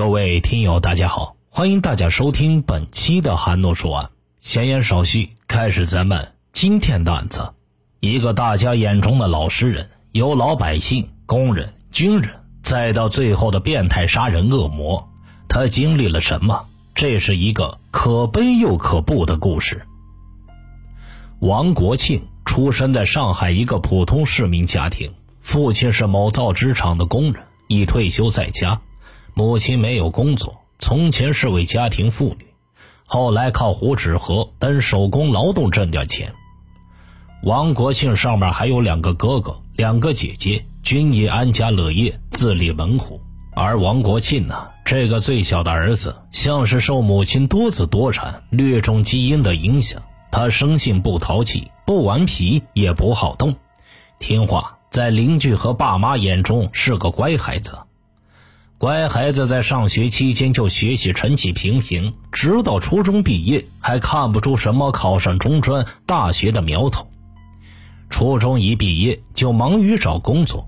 各位听友，大家好，欢迎大家收听本期的韩诺说案。闲言少叙，开始咱们今天的案子。一个大家眼中的老实人，由老百姓、工人、军人，再到最后的变态杀人恶魔，他经历了什么？这是一个可悲又可怖的故事。王国庆出生在上海一个普通市民家庭，父亲是某造纸厂的工人，已退休在家。母亲没有工作，从前是位家庭妇女，后来靠糊纸盒等手工劳动挣点钱。王国庆上面还有两个哥哥，两个姐姐，均已安家乐业，自立门户。而王国庆呢，这个最小的儿子，像是受母亲多子多产、略种基因的影响，他生性不淘气，不顽皮，也不好动，听话，在邻居和爸妈眼中是个乖孩子。乖孩子在上学期间就学习成绩平平，直到初中毕业还看不出什么考上中专、大学的苗头。初中一毕业就忙于找工作，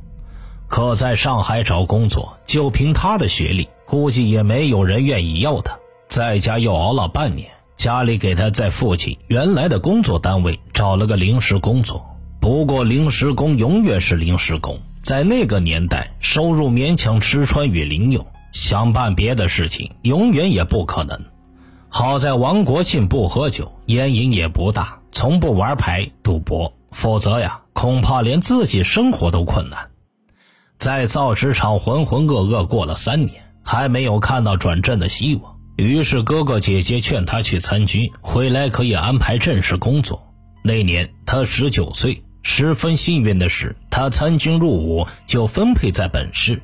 可在上海找工作，就凭他的学历，估计也没有人愿意要他。在家又熬了半年，家里给他在父亲原来的工作单位找了个临时工作。不过临时工永远是临时工。在那个年代，收入勉强吃穿与零用，想办别的事情永远也不可能。好在王国庆不喝酒，烟瘾也不大，从不玩牌赌博，否则呀，恐怕连自己生活都困难。在造纸厂浑浑噩噩过了三年，还没有看到转正的希望。于是哥哥姐姐劝他去参军，回来可以安排正式工作。那年他十九岁。十分幸运的是，他参军入伍就分配在本市。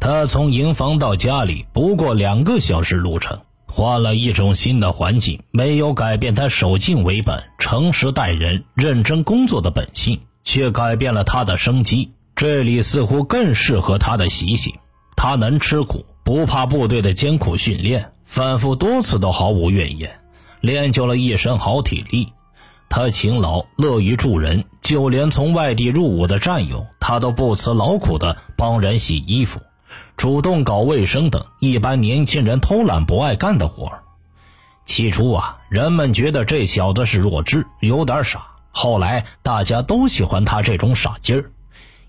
他从营房到家里不过两个小时路程，换了一种新的环境，没有改变他守静为本、诚实待人、认真工作的本性，却改变了他的生机。这里似乎更适合他的习性。他能吃苦，不怕部队的艰苦训练，反复多次都毫无怨言，练就了一身好体力。他勤劳，乐于助人，就连从外地入伍的战友，他都不辞劳苦的帮人洗衣服，主动搞卫生等一般年轻人偷懒不爱干的活儿。起初啊，人们觉得这小子是弱智，有点傻。后来大家都喜欢他这种傻劲儿，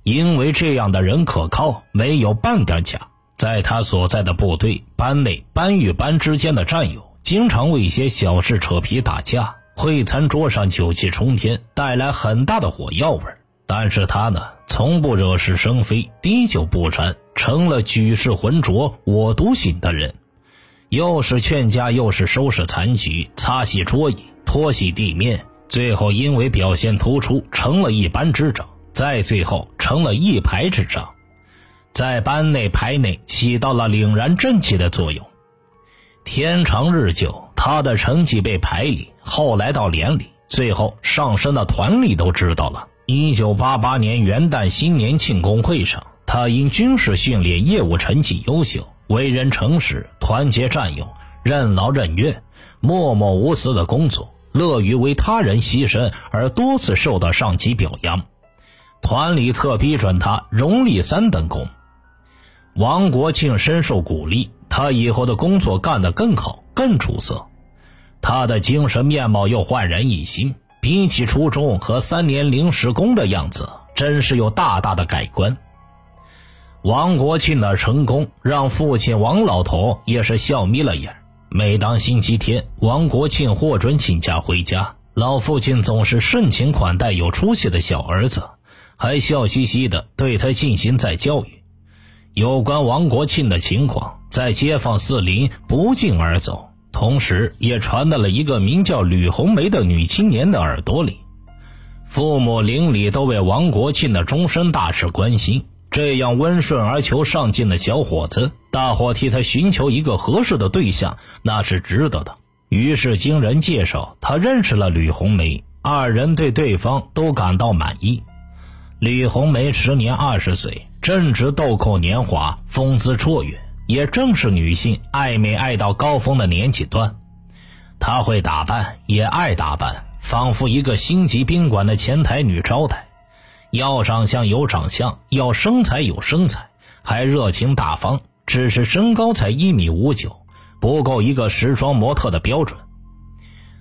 因为这样的人可靠，没有半点假。在他所在的部队班内，班与班之间的战友，经常为一些小事扯皮打架。会餐桌上酒气冲天，带来很大的火药味但是他呢，从不惹是生非，滴酒不沾，成了举世浑浊我独醒的人。又是劝架，又是收拾残局，擦洗桌椅，拖洗地面，最后因为表现突出，成了一班之长，再最后成了一排之长，在班内排内起到了凛然正气的作用。天长日久。他的成绩被排里，后来到连里，最后上升到团里，都知道了。一九八八年元旦新年庆功会上，他因军事训练业务成绩优秀，为人诚实，团结战友，任劳任怨，默默无私的工作，乐于为他人牺牲，而多次受到上级表扬。团里特批准他荣立三等功。王国庆深受鼓励，他以后的工作干得更好，更出色。他的精神面貌又焕然一新，比起初中和三年临时工的样子，真是有大大的改观。王国庆的成功让父亲王老头也是笑眯了眼。每当星期天，王国庆获准请假回家，老父亲总是盛情款待有出息的小儿子，还笑嘻嘻地对他进行再教育。有关王国庆的情况，在街坊四邻不胫而走。同时，也传到了一个名叫吕红梅的女青年的耳朵里。父母邻里都为王国庆的终身大事关心。这样温顺而求上进的小伙子，大伙替他寻求一个合适的对象，那是值得的。于是经人介绍，他认识了吕红梅，二人对对方都感到满意。吕红梅时年二十岁，正值豆蔻年华，风姿绰约。也正是女性爱美爱到高峰的年纪段，她会打扮，也爱打扮，仿佛一个星级宾馆的前台女招待。要长相有长相，要身材有身材，还热情大方，只是身高才一米五九，不够一个时装模特的标准。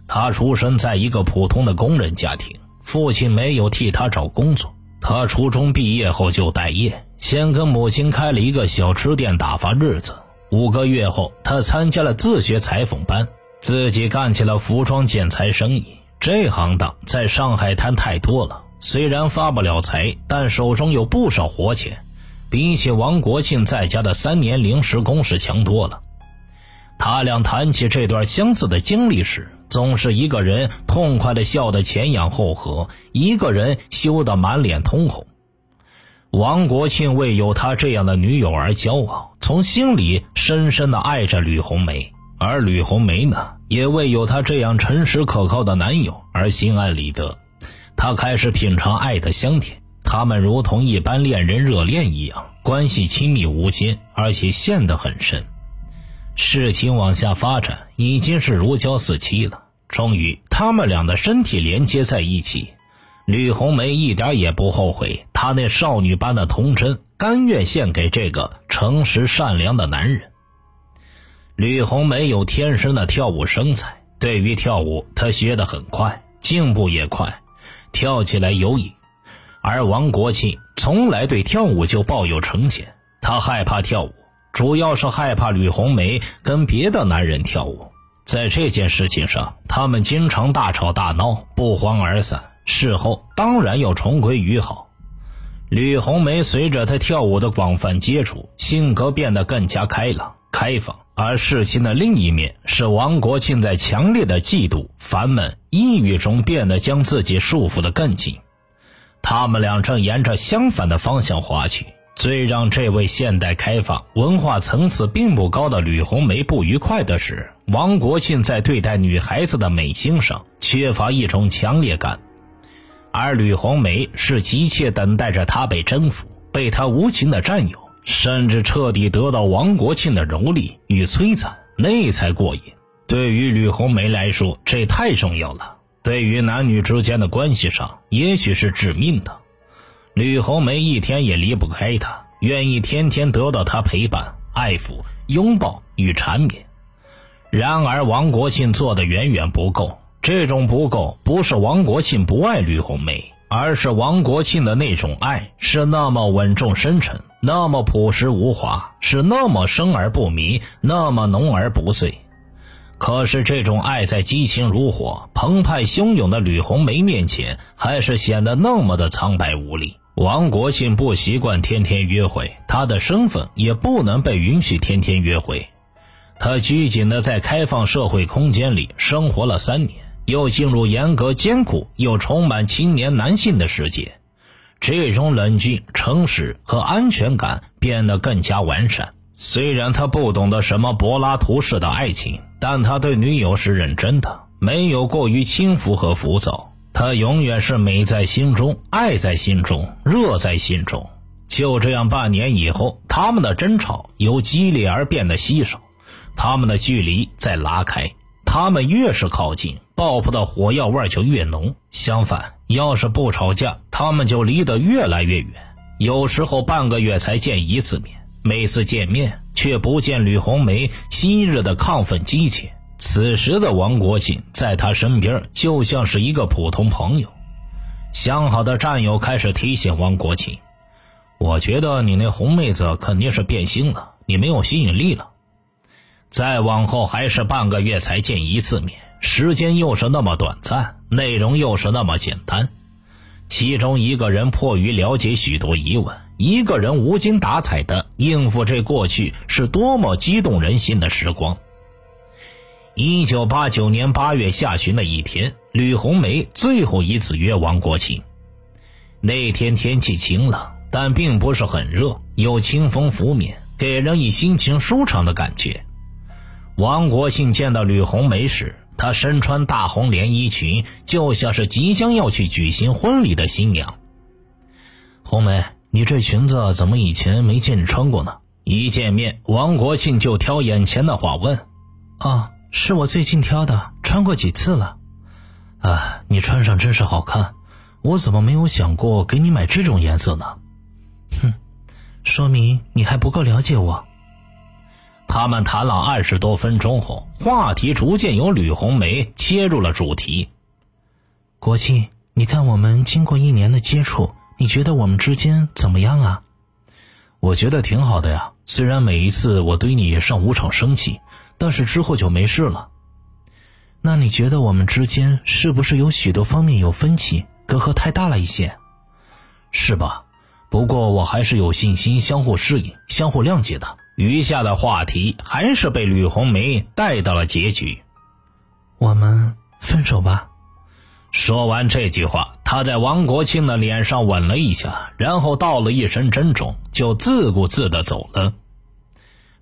他出生在一个普通的工人家庭，父亲没有替他找工作。他初中毕业后就待业，先跟母亲开了一个小吃店打发日子。五个月后，他参加了自学裁缝班，自己干起了服装剪裁生意。这行当在上海滩太多了，虽然发不了财，但手中有不少活钱，比起王国庆在家的三年临时工是强多了。他俩谈起这段相似的经历时，总是一个人痛快的笑得前仰后合，一个人羞得满脸通红。王国庆为有他这样的女友而骄傲，从心里深深的爱着吕红梅；而吕红梅呢，也为有他这样诚实可靠的男友而心安理得。她开始品尝爱的香甜，他们如同一般恋人热恋一样，关系亲密无间，而且陷得很深。事情往下发展，已经是如胶似漆了。终于，他们俩的身体连接在一起。吕红梅一点也不后悔，她那少女般的童真，甘愿献给这个诚实善良的男人。吕红梅有天生的跳舞身材，对于跳舞，她学得很快，进步也快，跳起来有瘾。而王国庆从来对跳舞就抱有成见，他害怕跳舞。主要是害怕吕红梅跟别的男人跳舞，在这件事情上，他们经常大吵大闹，不欢而散。事后当然要重归于好。吕红梅随着他跳舞的广泛接触，性格变得更加开朗、开放。而事情的另一面是，王国庆在强烈的嫉妒、烦闷、抑郁中变得将自己束缚得更紧。他们俩正沿着相反的方向滑去。最让这位现代开放、文化层次并不高的吕红梅不愉快的是，王国庆在对待女孩子的美心上缺乏一种强烈感，而吕红梅是急切等待着他被征服、被他无情的占有，甚至彻底得到王国庆的蹂躏与摧残，那才过瘾。对于吕红梅来说，这太重要了；对于男女之间的关系上，也许是致命的。吕红梅一天也离不开他，愿意天天得到他陪伴、爱抚、拥抱与缠绵。然而，王国庆做的远远不够。这种不够，不是王国庆不爱吕红梅，而是王国庆的那种爱是那么稳重深沉，那么朴实无华，是那么生而不迷，那么浓而不碎。可是，这种爱在激情如火、澎湃汹涌的吕红梅面前，还是显得那么的苍白无力。王国庆不习惯天天约会，他的身份也不能被允许天天约会。他拘谨的在开放社会空间里生活了三年，又进入严格、艰苦又充满青年男性的世界，这种冷峻、诚实和安全感变得更加完善。虽然他不懂得什么柏拉图式的爱情，但他对女友是认真的，没有过于轻浮和浮躁。他永远是美在心中，爱在心中，热在心中。就这样，半年以后，他们的争吵由激烈而变得稀少，他们的距离在拉开。他们越是靠近，爆破的火药味就越浓。相反，要是不吵架，他们就离得越来越远。有时候半个月才见一次面，每次见面却不见吕红梅昔日的亢奋激情。此时的王国庆在他身边就像是一个普通朋友。相好的战友开始提醒王国庆：“我觉得你那红妹子肯定是变心了，你没有吸引力了。”再往后还是半个月才见一次面，时间又是那么短暂，内容又是那么简单。其中一个人迫于了解许多疑问，一个人无精打采的应付这过去是多么激动人心的时光。一九八九年八月下旬的一天，吕红梅最后一次约王国庆。那天天气晴朗，但并不是很热，有清风拂面，给人以心情舒畅的感觉。王国庆见到吕红梅时，她身穿大红连衣裙，就像是即将要去举行婚礼的新娘。红梅，你这裙子怎么以前没见你穿过呢？一见面，王国庆就挑眼前的话问：“啊。”是我最近挑的，穿过几次了。啊，你穿上真是好看，我怎么没有想过给你买这种颜色呢？哼，说明你还不够了解我。他们谈了二十多分钟后，话题逐渐由吕红梅切入了主题。国庆，你看我们经过一年的接触，你觉得我们之间怎么样啊？我觉得挺好的呀。虽然每一次我对你上舞场生气，但是之后就没事了。那你觉得我们之间是不是有许多方面有分歧，隔阂太大了一些？是吧？不过我还是有信心相互适应、相互谅解的。余下的话题还是被吕红梅带到了结局。我们分手吧。说完这句话，他在王国庆的脸上吻了一下，然后道了一声珍重，就自顾自的走了。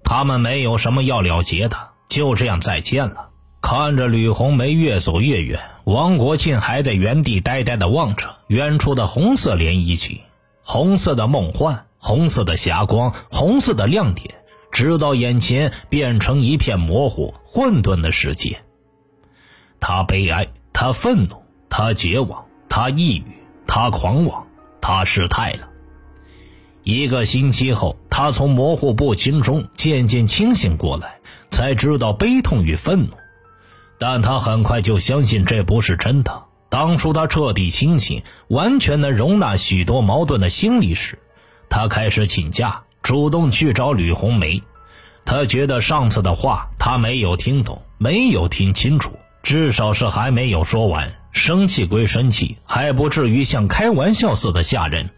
他们没有什么要了结的，就这样再见了。看着吕红梅越走越远，王国庆还在原地呆呆的望着远处的红色连衣裙，红色的梦幻，红色的霞光，红色的亮点，直到眼前变成一片模糊混沌的世界。他悲哀，他愤怒。他绝望，他抑郁，他狂妄，他失态了。一个星期后，他从模糊不清中渐渐清醒过来，才知道悲痛与愤怒。但他很快就相信这不是真的。当初他彻底清醒，完全能容纳许多矛盾的心理时，他开始请假，主动去找吕红梅。他觉得上次的话他没有听懂，没有听清楚，至少是还没有说完。生气归生气，还不至于像开玩笑似的吓人。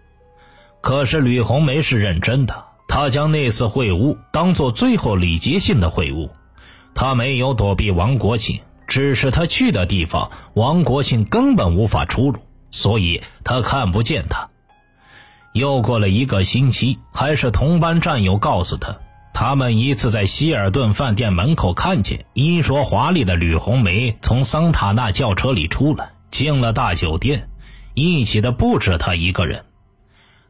可是吕红梅是认真的，她将那次会晤当做最后礼节性的会晤。她没有躲避王国庆，只是她去的地方，王国庆根本无法出入，所以她看不见他。又过了一个星期，还是同班战友告诉他。他们一次在希尔顿饭店门口看见衣着华丽的吕红梅从桑塔纳轿车里出来，进了大酒店，一起的不止他一个人。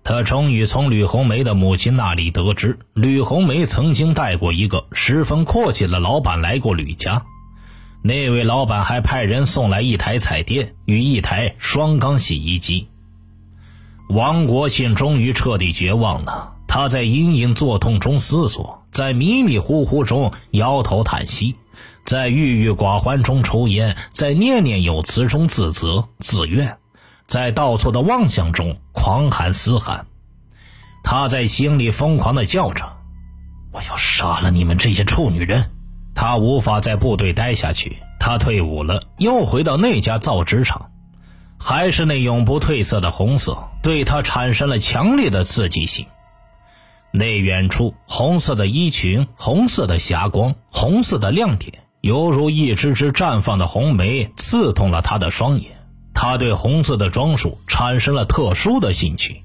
他终于从吕红梅的母亲那里得知，吕红梅曾经带过一个十分阔气的老板来过吕家，那位老板还派人送来一台彩电与一台双缸洗衣机。王国庆终于彻底绝望了。他在隐隐作痛中思索，在迷迷糊糊中摇头叹息，在郁郁寡欢中抽烟，在念念有词中自责自怨，在倒错的妄想中狂喊嘶喊。他在心里疯狂的叫着：“我要杀了你们这些臭女人！”他无法在部队待下去，他退伍了，又回到那家造纸厂，还是那永不褪色的红色，对他产生了强烈的刺激性。那远处红色的衣裙，红色的霞光，红色的亮点，犹如一支支绽放的红梅，刺痛了他的双眼。他对红色的装束产生了特殊的兴趣。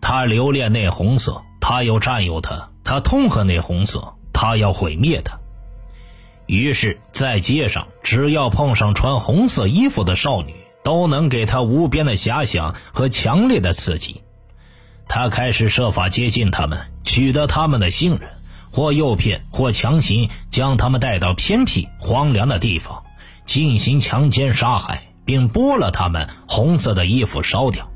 他留恋那红色，他又占有它；他痛恨那红色，他要毁灭它。于是，在街上，只要碰上穿红色衣服的少女，都能给他无边的遐想和强烈的刺激。他开始设法接近他们，取得他们的信任，或诱骗，或强行将他们带到偏僻荒凉的地方，进行强奸杀害，并剥了他们红色的衣服烧掉。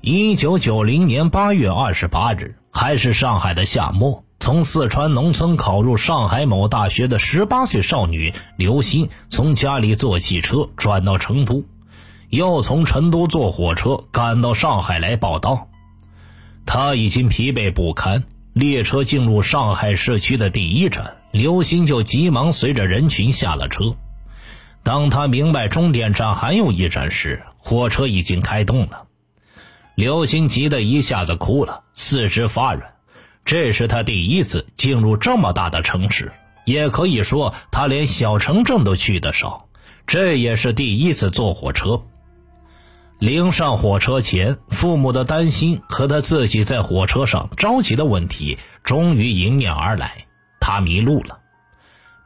一九九零年八月二十八日，还是上海的夏末，从四川农村考入上海某大学的十八岁少女刘鑫，从家里坐汽车转到成都。又从成都坐火车赶到上海来报道，他已经疲惫不堪。列车进入上海市区的第一站，刘鑫就急忙随着人群下了车。当他明白终点站还有一站时，火车已经开动了。刘鑫急得一下子哭了，四肢发软。这是他第一次进入这么大的城市，也可以说他连小城镇都去得少。这也是第一次坐火车。临上火车前，父母的担心和他自己在火车上着急的问题终于迎面而来。他迷路了，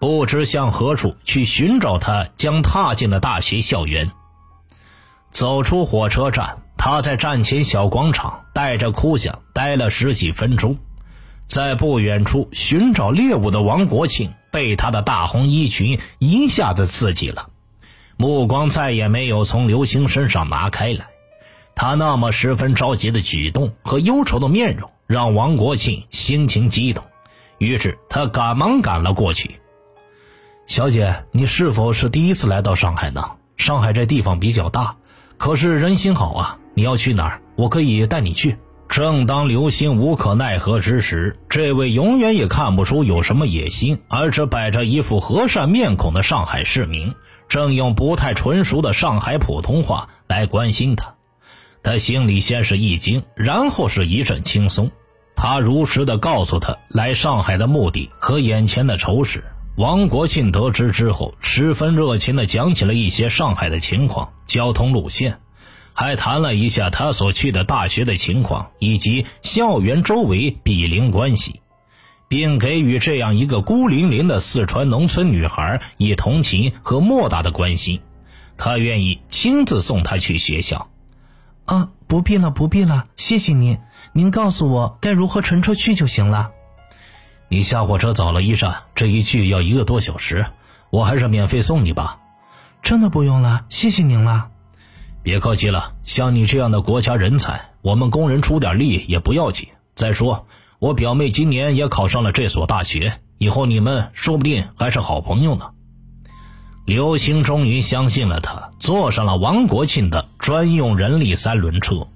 不知向何处去寻找他将踏进的大学校园。走出火车站，他在站前小广场带着哭响待了十几分钟。在不远处寻找猎物的王国庆被他的大红衣裙一下子刺激了。目光再也没有从刘星身上拿开来，他那么十分着急的举动和忧愁的面容，让王国庆心情激动，于是他赶忙赶了过去。小姐，你是否是第一次来到上海呢？上海这地方比较大，可是人心好啊。你要去哪儿？我可以带你去。正当刘星无可奈何之时，这位永远也看不出有什么野心，而只摆着一副和善面孔的上海市民，正用不太纯熟的上海普通话来关心他。他心里先是一惊，然后是一阵轻松。他如实的告诉他来上海的目的和眼前的仇视。王国庆得知之后，十分热情的讲起了一些上海的情况、交通路线。还谈了一下他所去的大学的情况，以及校园周围比邻关系，并给予这样一个孤零零的四川农村女孩以同情和莫大的关心。他愿意亲自送她去学校。啊，不必了，不必了，谢谢您。您告诉我该如何乘车去就行了。你下火车早了一站，这一去要一个多小时，我还是免费送你吧。真的不用了，谢谢您了。别客气了，像你这样的国家人才，我们工人出点力也不要紧。再说，我表妹今年也考上了这所大学，以后你们说不定还是好朋友呢。刘星终于相信了他，坐上了王国庆的专用人力三轮车。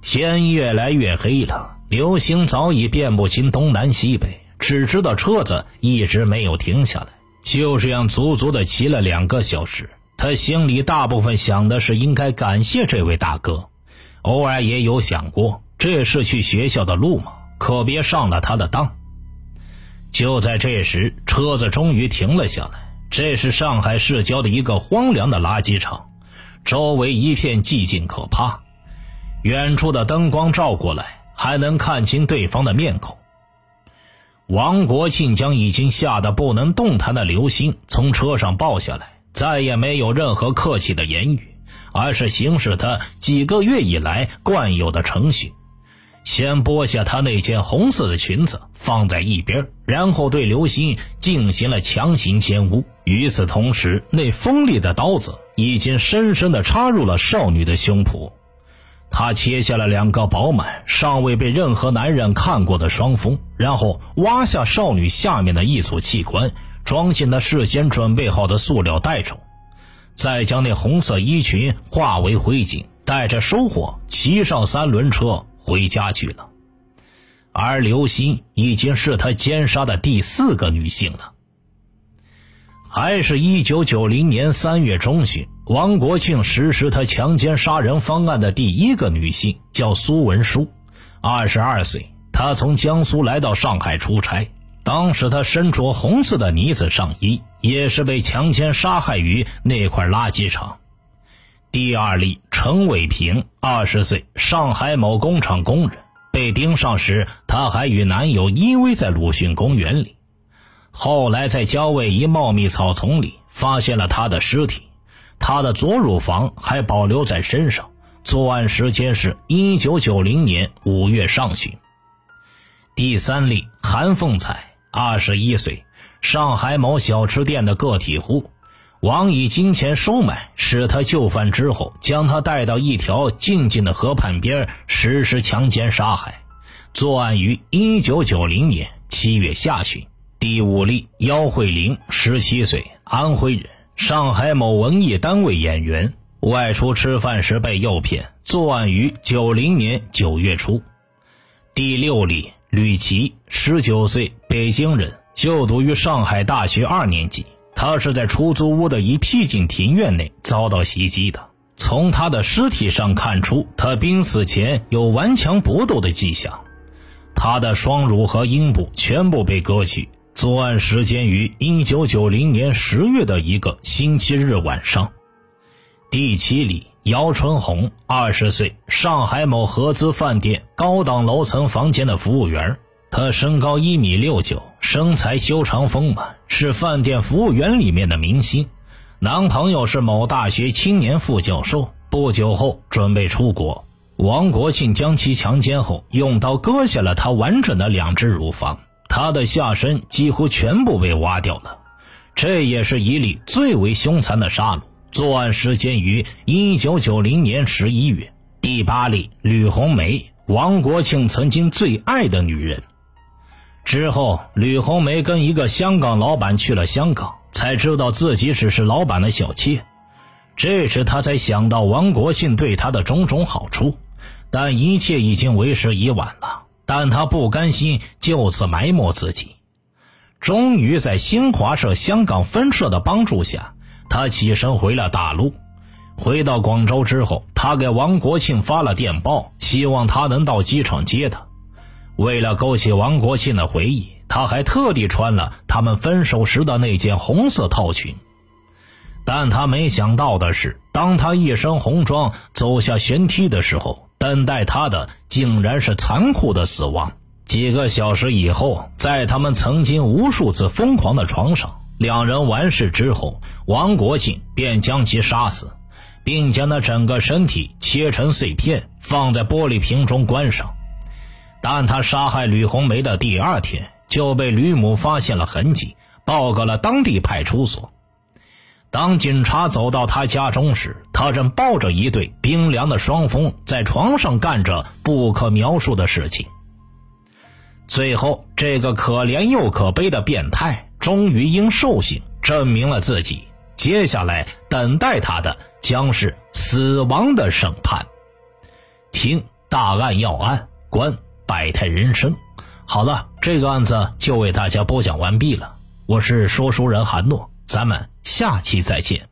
天越来越黑了，刘星早已辨不清东南西北，只知道车子一直没有停下来，就这样足足的骑了两个小时。他心里大部分想的是应该感谢这位大哥，偶尔也有想过这是去学校的路吗？可别上了他的当。就在这时，车子终于停了下来。这是上海市郊的一个荒凉的垃圾场，周围一片寂静可怕。远处的灯光照过来，还能看清对方的面孔。王国庆将已经吓得不能动弹的刘星从车上抱下来。再也没有任何客气的言语，而是行使他几个月以来惯有的程序，先剥下她那件红色的裙子放在一边，然后对刘星进行了强行奸污。与此同时，那锋利的刀子已经深深地插入了少女的胸脯，他切下了两个饱满、尚未被任何男人看过的双峰，然后挖下少女下面的一组器官。装进他事先准备好的塑料袋中，再将那红色衣裙化为灰烬，带着收获骑上三轮车回家去了。而刘鑫已经是他奸杀的第四个女性了。还是一九九零年三月中旬，王国庆实施他强奸杀人方案的第一个女性叫苏文书，二十二岁，她从江苏来到上海出差。当时他身着红色的呢子上衣，也是被强奸杀害于那块垃圾场。第二例陈伟平，二十岁，上海某工厂工人，被盯上时，她还与男友依偎在鲁迅公园里。后来在郊外一茂密草丛里发现了他的尸体，他的左乳房还保留在身上。作案时间是一九九零年五月上旬。第三例韩凤彩。二十一岁，上海某小吃店的个体户，王以金钱收买，使他就范之后，将他带到一条静静的河畔边实施强奸杀害。作案于一九九零年七月下旬。第五例姚慧玲，十七岁，安徽人，上海某文艺单位演员，外出吃饭时被诱骗。作案于九零年九月初。第六例。吕琦，十九岁，北京人，就读于上海大学二年级。他是在出租屋的一僻静庭院内遭到袭击的。从他的尸体上看出，他濒死前有顽强搏斗的迹象。他的双乳和阴部全部被割去。作案时间于一九九零年十月的一个星期日晚上。第七里。姚春红，二十岁，上海某合资饭店高档楼层房间的服务员。她身高一米六九，身材修长丰满，是饭店服务员里面的明星。男朋友是某大学青年副教授。不久后准备出国，王国庆将其强奸后，用刀割下了她完整的两只乳房，她的下身几乎全部被挖掉了。这也是一例最为凶残的杀戮。作案时间于一九九零年十一月。第八例吕红梅，王国庆曾经最爱的女人。之后，吕红梅跟一个香港老板去了香港，才知道自己只是老板的小妾。这时，她才想到王国庆对她的种种好处，但一切已经为时已晚了。但她不甘心就此埋没自己，终于在新华社香港分社的帮助下，他起身回了大陆。回到广州之后，他给王国庆发了电报，希望他能到机场接他。为了勾起王国庆的回忆，他还特地穿了他们分手时的那件红色套裙。但他没想到的是，当他一身红装走下舷梯的时候，等待他的竟然是残酷的死亡。几个小时以后，在他们曾经无数次疯狂的床上，两人完事之后，王国庆便将其杀死，并将他整个身体切成碎片，放在玻璃瓶中关上。但他杀害吕红梅的第二天就被吕母发现了痕迹，报告了当地派出所。当警察走到他家中时，他正抱着一对冰凉的双峰在床上干着不可描述的事情。最后，这个可怜又可悲的变态终于因受刑证明了自己。接下来等待他的将是死亡的审判。听大案要案，观。百态人生，好了，这个案子就为大家播讲完毕了。我是说书人韩诺，咱们下期再见。